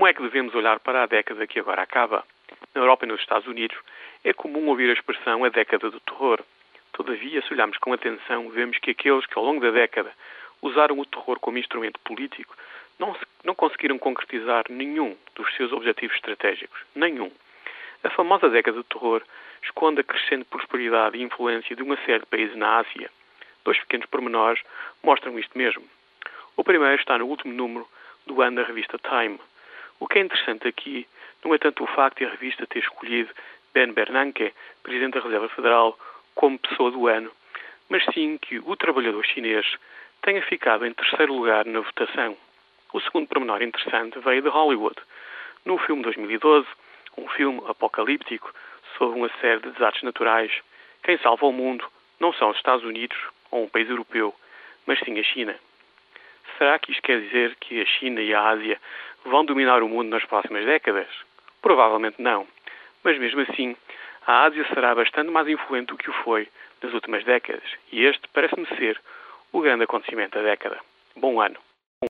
Como é que devemos olhar para a década que agora acaba? Na Europa e nos Estados Unidos é comum ouvir a expressão a década do terror. Todavia, se olharmos com atenção, vemos que aqueles que ao longo da década usaram o terror como instrumento político não, não conseguiram concretizar nenhum dos seus objetivos estratégicos. Nenhum. A famosa década do terror esconde a crescente prosperidade e influência de uma série de países na Ásia. Dois pequenos pormenores mostram isto mesmo. O primeiro está no último número do ano da revista Time. O que é interessante aqui não é tanto o facto de a revista ter escolhido Ben Bernanke, presidente da Reserva Federal, como pessoa do ano, mas sim que o trabalhador chinês tenha ficado em terceiro lugar na votação. O segundo pormenor interessante veio de Hollywood. No filme 2012, um filme apocalíptico sobre uma série de desastres naturais, quem salva o mundo não são os Estados Unidos ou um país europeu, mas sim a China. Será que isto quer dizer que a China e a Ásia vão dominar o mundo nas próximas décadas? Provavelmente não. Mas mesmo assim, a Ásia será bastante mais influente do que o foi nas últimas décadas, e este parece-me ser o grande acontecimento da década. Bom ano!